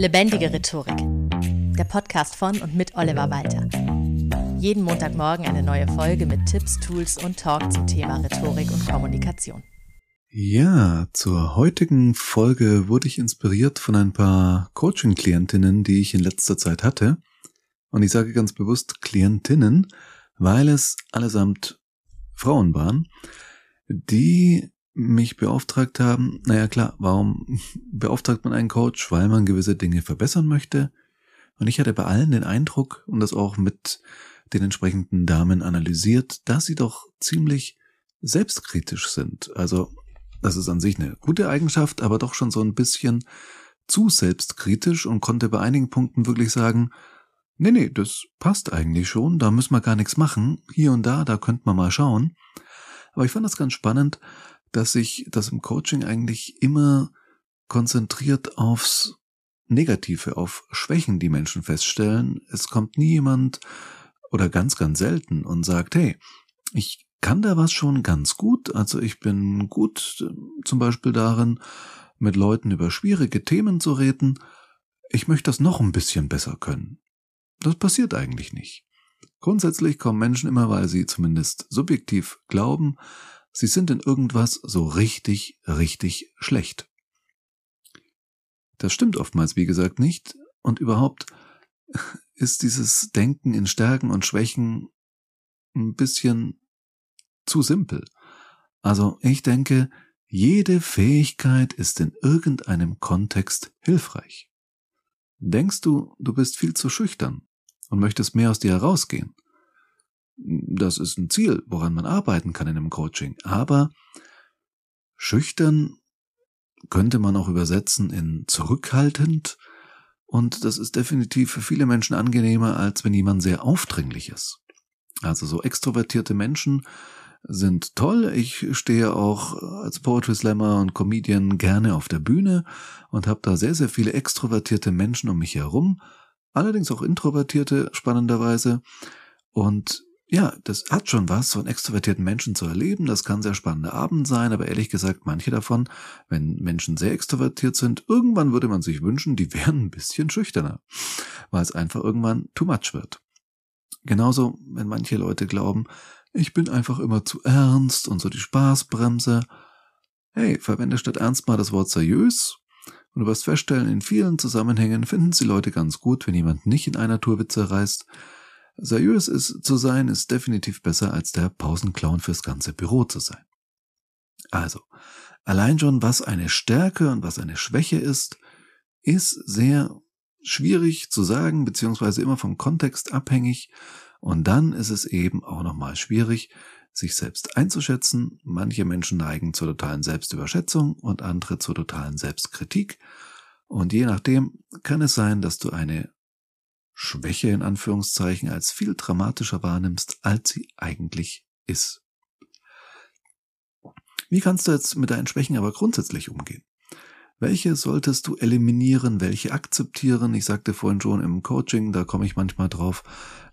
Lebendige Rhetorik. Der Podcast von und mit Oliver Walter. Jeden Montagmorgen eine neue Folge mit Tipps, Tools und Talk zum Thema Rhetorik und Kommunikation. Ja, zur heutigen Folge wurde ich inspiriert von ein paar Coaching-Klientinnen, die ich in letzter Zeit hatte. Und ich sage ganz bewusst Klientinnen, weil es allesamt Frauen waren, die mich beauftragt haben, naja klar, warum beauftragt man einen Coach? Weil man gewisse Dinge verbessern möchte. Und ich hatte bei allen den Eindruck und das auch mit den entsprechenden Damen analysiert, dass sie doch ziemlich selbstkritisch sind. Also das ist an sich eine gute Eigenschaft, aber doch schon so ein bisschen zu selbstkritisch und konnte bei einigen Punkten wirklich sagen, nee, nee, das passt eigentlich schon, da müssen wir gar nichts machen, hier und da, da könnte man mal schauen. Aber ich fand das ganz spannend, dass sich das im Coaching eigentlich immer konzentriert aufs Negative, auf Schwächen, die Menschen feststellen. Es kommt nie jemand oder ganz, ganz selten und sagt, hey, ich kann da was schon ganz gut. Also ich bin gut äh, zum Beispiel darin, mit Leuten über schwierige Themen zu reden. Ich möchte das noch ein bisschen besser können. Das passiert eigentlich nicht. Grundsätzlich kommen Menschen immer, weil sie zumindest subjektiv glauben, Sie sind in irgendwas so richtig, richtig schlecht. Das stimmt oftmals, wie gesagt, nicht. Und überhaupt ist dieses Denken in Stärken und Schwächen ein bisschen zu simpel. Also ich denke, jede Fähigkeit ist in irgendeinem Kontext hilfreich. Denkst du, du bist viel zu schüchtern und möchtest mehr aus dir herausgehen? Das ist ein Ziel, woran man arbeiten kann in einem Coaching. Aber schüchtern könnte man auch übersetzen in zurückhaltend. Und das ist definitiv für viele Menschen angenehmer, als wenn jemand sehr aufdringlich ist. Also so extrovertierte Menschen sind toll. Ich stehe auch als Poetry Slammer und Comedian gerne auf der Bühne und habe da sehr, sehr viele extrovertierte Menschen um mich herum. Allerdings auch introvertierte, spannenderweise. Und ja, das hat schon was, einen extrovertierten Menschen zu erleben. Das kann sehr spannender Abend sein, aber ehrlich gesagt, manche davon, wenn Menschen sehr extrovertiert sind, irgendwann würde man sich wünschen, die wären ein bisschen schüchterner, weil es einfach irgendwann too much wird. Genauso, wenn manche Leute glauben, ich bin einfach immer zu ernst und so die Spaßbremse. Hey, verwende statt ernst mal das Wort seriös und du wirst feststellen, in vielen Zusammenhängen finden sie Leute ganz gut, wenn jemand nicht in einer Tour Witze reißt, Seriös ist zu sein, ist definitiv besser als der Pausenclown fürs ganze Büro zu sein. Also, allein schon was eine Stärke und was eine Schwäche ist, ist sehr schwierig zu sagen, beziehungsweise immer vom Kontext abhängig. Und dann ist es eben auch nochmal schwierig, sich selbst einzuschätzen. Manche Menschen neigen zur totalen Selbstüberschätzung und andere zur totalen Selbstkritik. Und je nachdem kann es sein, dass du eine Schwäche in Anführungszeichen als viel dramatischer wahrnimmst, als sie eigentlich ist. Wie kannst du jetzt mit deinen Schwächen aber grundsätzlich umgehen? Welche solltest du eliminieren, welche akzeptieren? Ich sagte vorhin schon im Coaching, da komme ich manchmal drauf,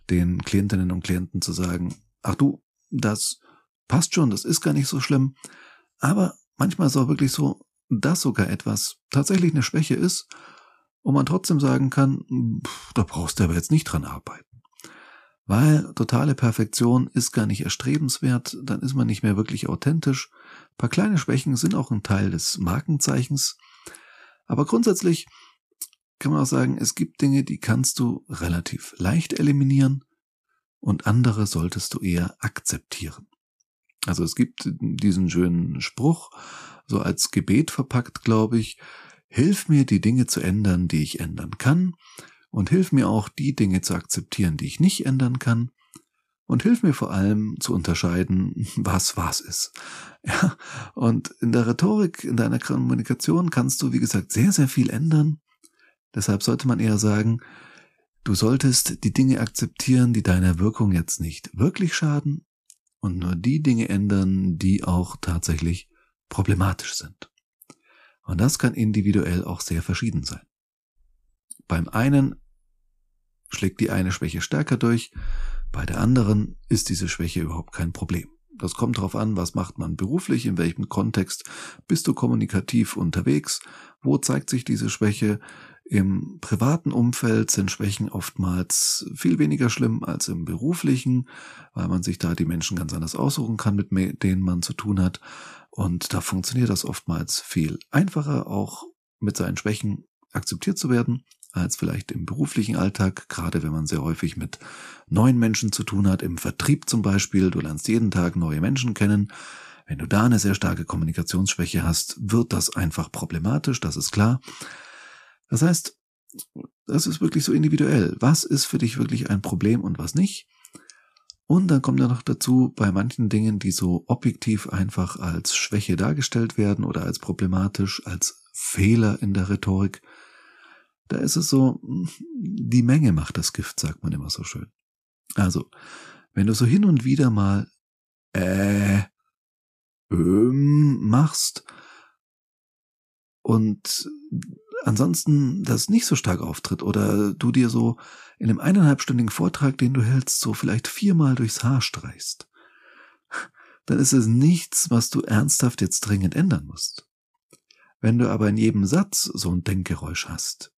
den Klientinnen und Klienten zu sagen, ach du, das passt schon, das ist gar nicht so schlimm. Aber manchmal ist auch wirklich so, dass sogar etwas tatsächlich eine Schwäche ist und man trotzdem sagen kann, pff, da brauchst du aber jetzt nicht dran arbeiten. Weil totale Perfektion ist gar nicht erstrebenswert, dann ist man nicht mehr wirklich authentisch. Ein paar kleine Schwächen sind auch ein Teil des Markenzeichens. Aber grundsätzlich kann man auch sagen, es gibt Dinge, die kannst du relativ leicht eliminieren und andere solltest du eher akzeptieren. Also es gibt diesen schönen Spruch, so als Gebet verpackt, glaube ich, Hilf mir, die Dinge zu ändern, die ich ändern kann, und hilf mir auch, die Dinge zu akzeptieren, die ich nicht ändern kann, und hilf mir vor allem zu unterscheiden, was was ist. Ja, und in der Rhetorik, in deiner Kommunikation kannst du, wie gesagt, sehr, sehr viel ändern. Deshalb sollte man eher sagen, du solltest die Dinge akzeptieren, die deiner Wirkung jetzt nicht wirklich schaden und nur die Dinge ändern, die auch tatsächlich problematisch sind. Und das kann individuell auch sehr verschieden sein. Beim einen schlägt die eine Schwäche stärker durch, bei der anderen ist diese Schwäche überhaupt kein Problem. Das kommt darauf an, was macht man beruflich, in welchem Kontext bist du kommunikativ unterwegs, wo zeigt sich diese Schwäche, Im privaten Umfeld sind Schwächen oftmals viel weniger schlimm als im beruflichen, weil man sich da die Menschen ganz anders aussuchen kann, mit denen man zu tun hat. Und da funktioniert das oftmals viel einfacher, auch mit seinen Schwächen akzeptiert zu werden, als vielleicht im beruflichen Alltag, gerade wenn man sehr häufig mit neuen Menschen zu tun hat, im Vertrieb zum Beispiel. Du lernst jeden Tag neue Menschen kennen. Wenn du da eine sehr starke Kommunikationsschwäche hast, wird das einfach problematisch, das ist klar. Das heißt, das ist wirklich so individuell. Was ist für dich wirklich ein Problem und was nicht? Und dann kommt ja noch dazu, bei manchen Dingen, die so objektiv einfach als Schwäche dargestellt werden oder als problematisch, als Fehler in der Rhetorik, da ist es so, die Menge macht das Gift, sagt man immer so schön. Also, wenn du so hin und wieder mal äh, ähm, machst und ansonsten das nicht so stark auftritt oder du dir so in einem eineinhalbstündigen Vortrag, den du hältst, so vielleicht viermal durchs Haar streichst, dann ist es nichts, was du ernsthaft jetzt dringend ändern musst. Wenn du aber in jedem Satz so ein Denkgeräusch hast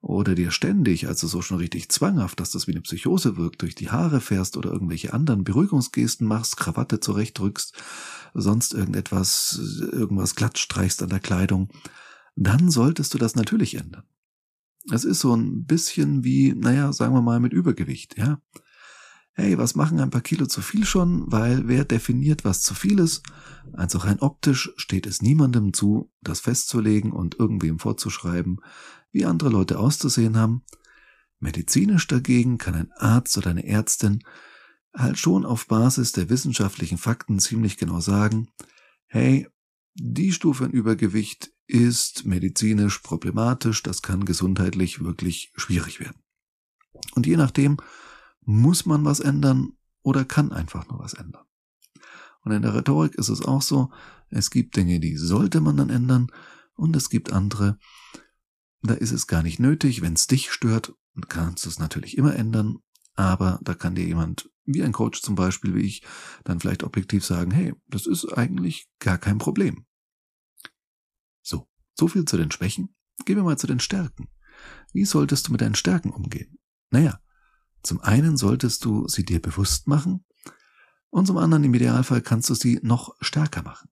oder dir ständig, also so schon richtig zwanghaft, dass das wie eine Psychose wirkt, durch die Haare fährst oder irgendwelche anderen Beruhigungsgesten machst, Krawatte zurechtdrückst, sonst irgendetwas, irgendwas glatt streichst an der Kleidung, dann solltest du das natürlich ändern. Es ist so ein bisschen wie, naja, sagen wir mal mit Übergewicht, ja. Hey, was machen ein paar Kilo zu viel schon? Weil wer definiert, was zu viel ist? Also rein optisch steht es niemandem zu, das festzulegen und irgendwem vorzuschreiben, wie andere Leute auszusehen haben. Medizinisch dagegen kann ein Arzt oder eine Ärztin halt schon auf Basis der wissenschaftlichen Fakten ziemlich genau sagen, hey, die Stufe an Übergewicht ist medizinisch problematisch, das kann gesundheitlich wirklich schwierig werden. Und je nachdem muss man was ändern oder kann einfach nur was ändern. Und in der Rhetorik ist es auch so, es gibt Dinge, die sollte man dann ändern und es gibt andere, da ist es gar nicht nötig, wenn es dich stört, kannst du es natürlich immer ändern, aber da kann dir jemand, wie ein Coach zum Beispiel, wie ich, dann vielleicht objektiv sagen, hey, das ist eigentlich gar kein Problem. So viel zu den Schwächen. Gehen wir mal zu den Stärken. Wie solltest du mit deinen Stärken umgehen? Naja, zum einen solltest du sie dir bewusst machen und zum anderen im Idealfall kannst du sie noch stärker machen.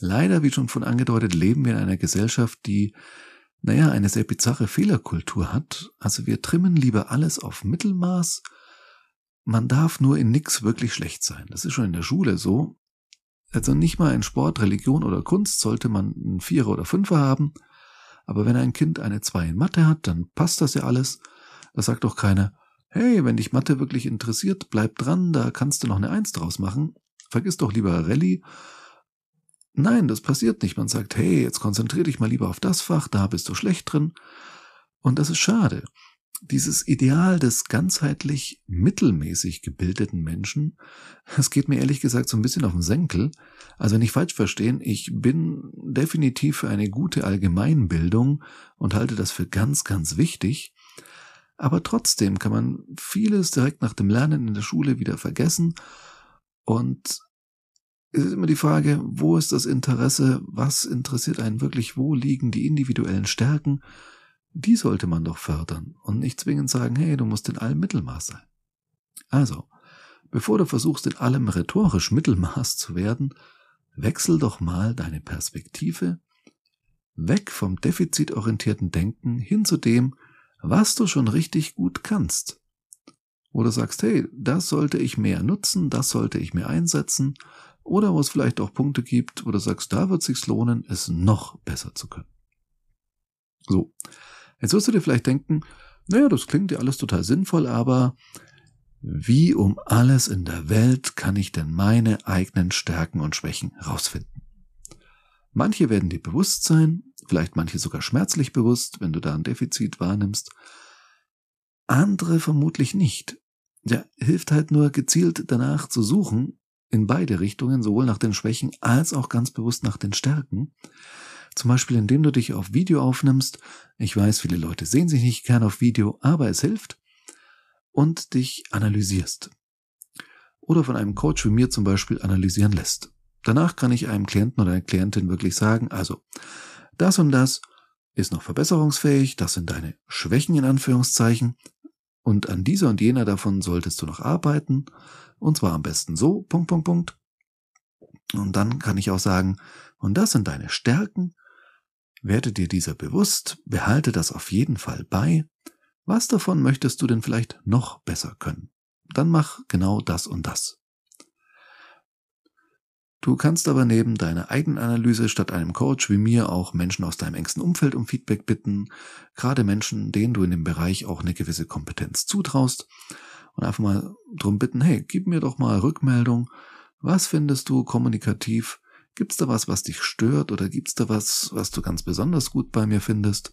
Leider, wie schon von angedeutet, leben wir in einer Gesellschaft, die, naja, eine sehr bizarre Fehlerkultur hat. Also wir trimmen lieber alles auf Mittelmaß. Man darf nur in nix wirklich schlecht sein. Das ist schon in der Schule so. Also nicht mal in Sport, Religion oder Kunst sollte man einen Vierer oder Fünfer haben. Aber wenn ein Kind eine Zwei in Mathe hat, dann passt das ja alles. Da sagt doch keiner, hey, wenn dich Mathe wirklich interessiert, bleib dran, da kannst du noch eine Eins draus machen. Vergiss doch lieber Rallye. Nein, das passiert nicht. Man sagt, hey, jetzt konzentrier dich mal lieber auf das Fach, da bist du schlecht drin. Und das ist schade dieses Ideal des ganzheitlich mittelmäßig gebildeten Menschen, es geht mir ehrlich gesagt so ein bisschen auf den Senkel. Also nicht falsch verstehen, ich bin definitiv für eine gute Allgemeinbildung und halte das für ganz, ganz wichtig. Aber trotzdem kann man vieles direkt nach dem Lernen in der Schule wieder vergessen. Und es ist immer die Frage, wo ist das Interesse, was interessiert einen wirklich, wo liegen die individuellen Stärken die sollte man doch fördern und nicht zwingend sagen, hey, du musst in allem Mittelmaß sein. Also, bevor du versuchst, in allem rhetorisch Mittelmaß zu werden, wechsel doch mal deine Perspektive weg vom defizitorientierten Denken hin zu dem, was du schon richtig gut kannst. Du sagst, hey, das sollte ich mehr nutzen, das sollte ich mehr einsetzen, oder wo es vielleicht auch Punkte gibt, wo du sagst, da wird es sich lohnen, es noch besser zu können. So. Jetzt wirst du dir vielleicht denken, naja, das klingt ja alles total sinnvoll, aber wie um alles in der Welt kann ich denn meine eigenen Stärken und Schwächen rausfinden? Manche werden dir bewusst sein, vielleicht manche sogar schmerzlich bewusst, wenn du da ein Defizit wahrnimmst. Andere vermutlich nicht. Ja, hilft halt nur gezielt danach zu suchen, in beide Richtungen, sowohl nach den Schwächen als auch ganz bewusst nach den Stärken. Zum Beispiel, indem du dich auf Video aufnimmst. Ich weiß, viele Leute sehen sich nicht gern auf Video, aber es hilft. Und dich analysierst. Oder von einem Coach wie mir zum Beispiel analysieren lässt. Danach kann ich einem Klienten oder einer Klientin wirklich sagen, also, das und das ist noch verbesserungsfähig, das sind deine Schwächen in Anführungszeichen, und an dieser und jener davon solltest du noch arbeiten, und zwar am besten so, Punkt, Punkt, Punkt. Und dann kann ich auch sagen, und das sind deine Stärken, werde dir dieser bewusst, behalte das auf jeden Fall bei. Was davon möchtest du denn vielleicht noch besser können? Dann mach genau das und das. Du kannst aber neben deiner Eigenanalyse statt einem Coach wie mir auch Menschen aus deinem engsten Umfeld um Feedback bitten, gerade Menschen, denen du in dem Bereich auch eine gewisse Kompetenz zutraust und einfach mal drum bitten, hey, gib mir doch mal Rückmeldung, was findest du kommunikativ, gibt's da was, was dich stört oder gibt's da was, was du ganz besonders gut bei mir findest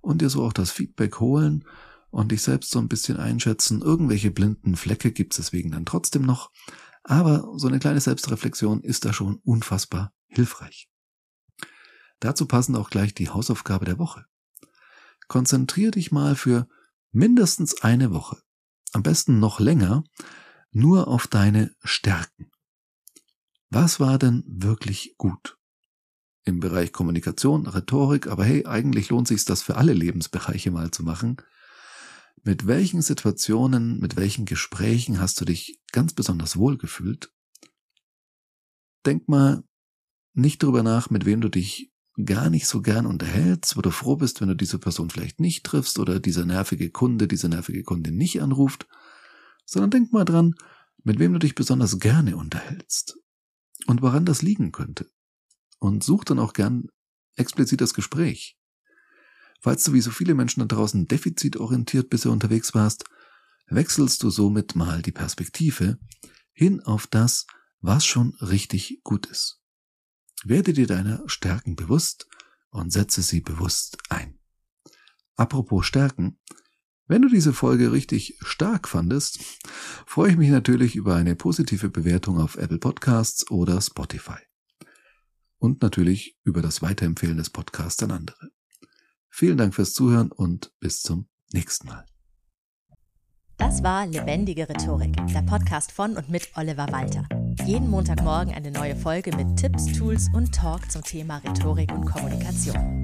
und dir so auch das Feedback holen und dich selbst so ein bisschen einschätzen, irgendwelche blinden Flecke gibt's deswegen dann trotzdem noch, aber so eine kleine Selbstreflexion ist da schon unfassbar hilfreich. Dazu passend auch gleich die Hausaufgabe der Woche. Konzentrier dich mal für mindestens eine Woche, am besten noch länger, nur auf deine Stärken. Was war denn wirklich gut? Im Bereich Kommunikation, Rhetorik, aber hey, eigentlich lohnt sich das für alle Lebensbereiche mal zu machen. Mit welchen Situationen, mit welchen Gesprächen hast du dich ganz besonders wohl gefühlt? Denk mal nicht darüber nach, mit wem du dich gar nicht so gern unterhältst, wo du froh bist, wenn du diese Person vielleicht nicht triffst oder dieser nervige Kunde, diese nervige Kundin nicht anruft, sondern denk mal dran, mit wem du dich besonders gerne unterhältst und woran das liegen könnte. Und such dann auch gern explizit das Gespräch. Falls du wie so viele Menschen da draußen defizitorientiert bisher unterwegs warst, wechselst du somit mal die Perspektive hin auf das, was schon richtig gut ist. Werde dir deiner Stärken bewusst und setze sie bewusst ein. Apropos Stärken, wenn du diese Folge richtig stark fandest, freue ich mich natürlich über eine positive Bewertung auf Apple Podcasts oder Spotify. Und natürlich über das Weiterempfehlen des Podcasts an andere. Vielen Dank fürs Zuhören und bis zum nächsten Mal. Das war Lebendige Rhetorik, der Podcast von und mit Oliver Walter. Jeden Montagmorgen eine neue Folge mit Tipps, Tools und Talk zum Thema Rhetorik und Kommunikation.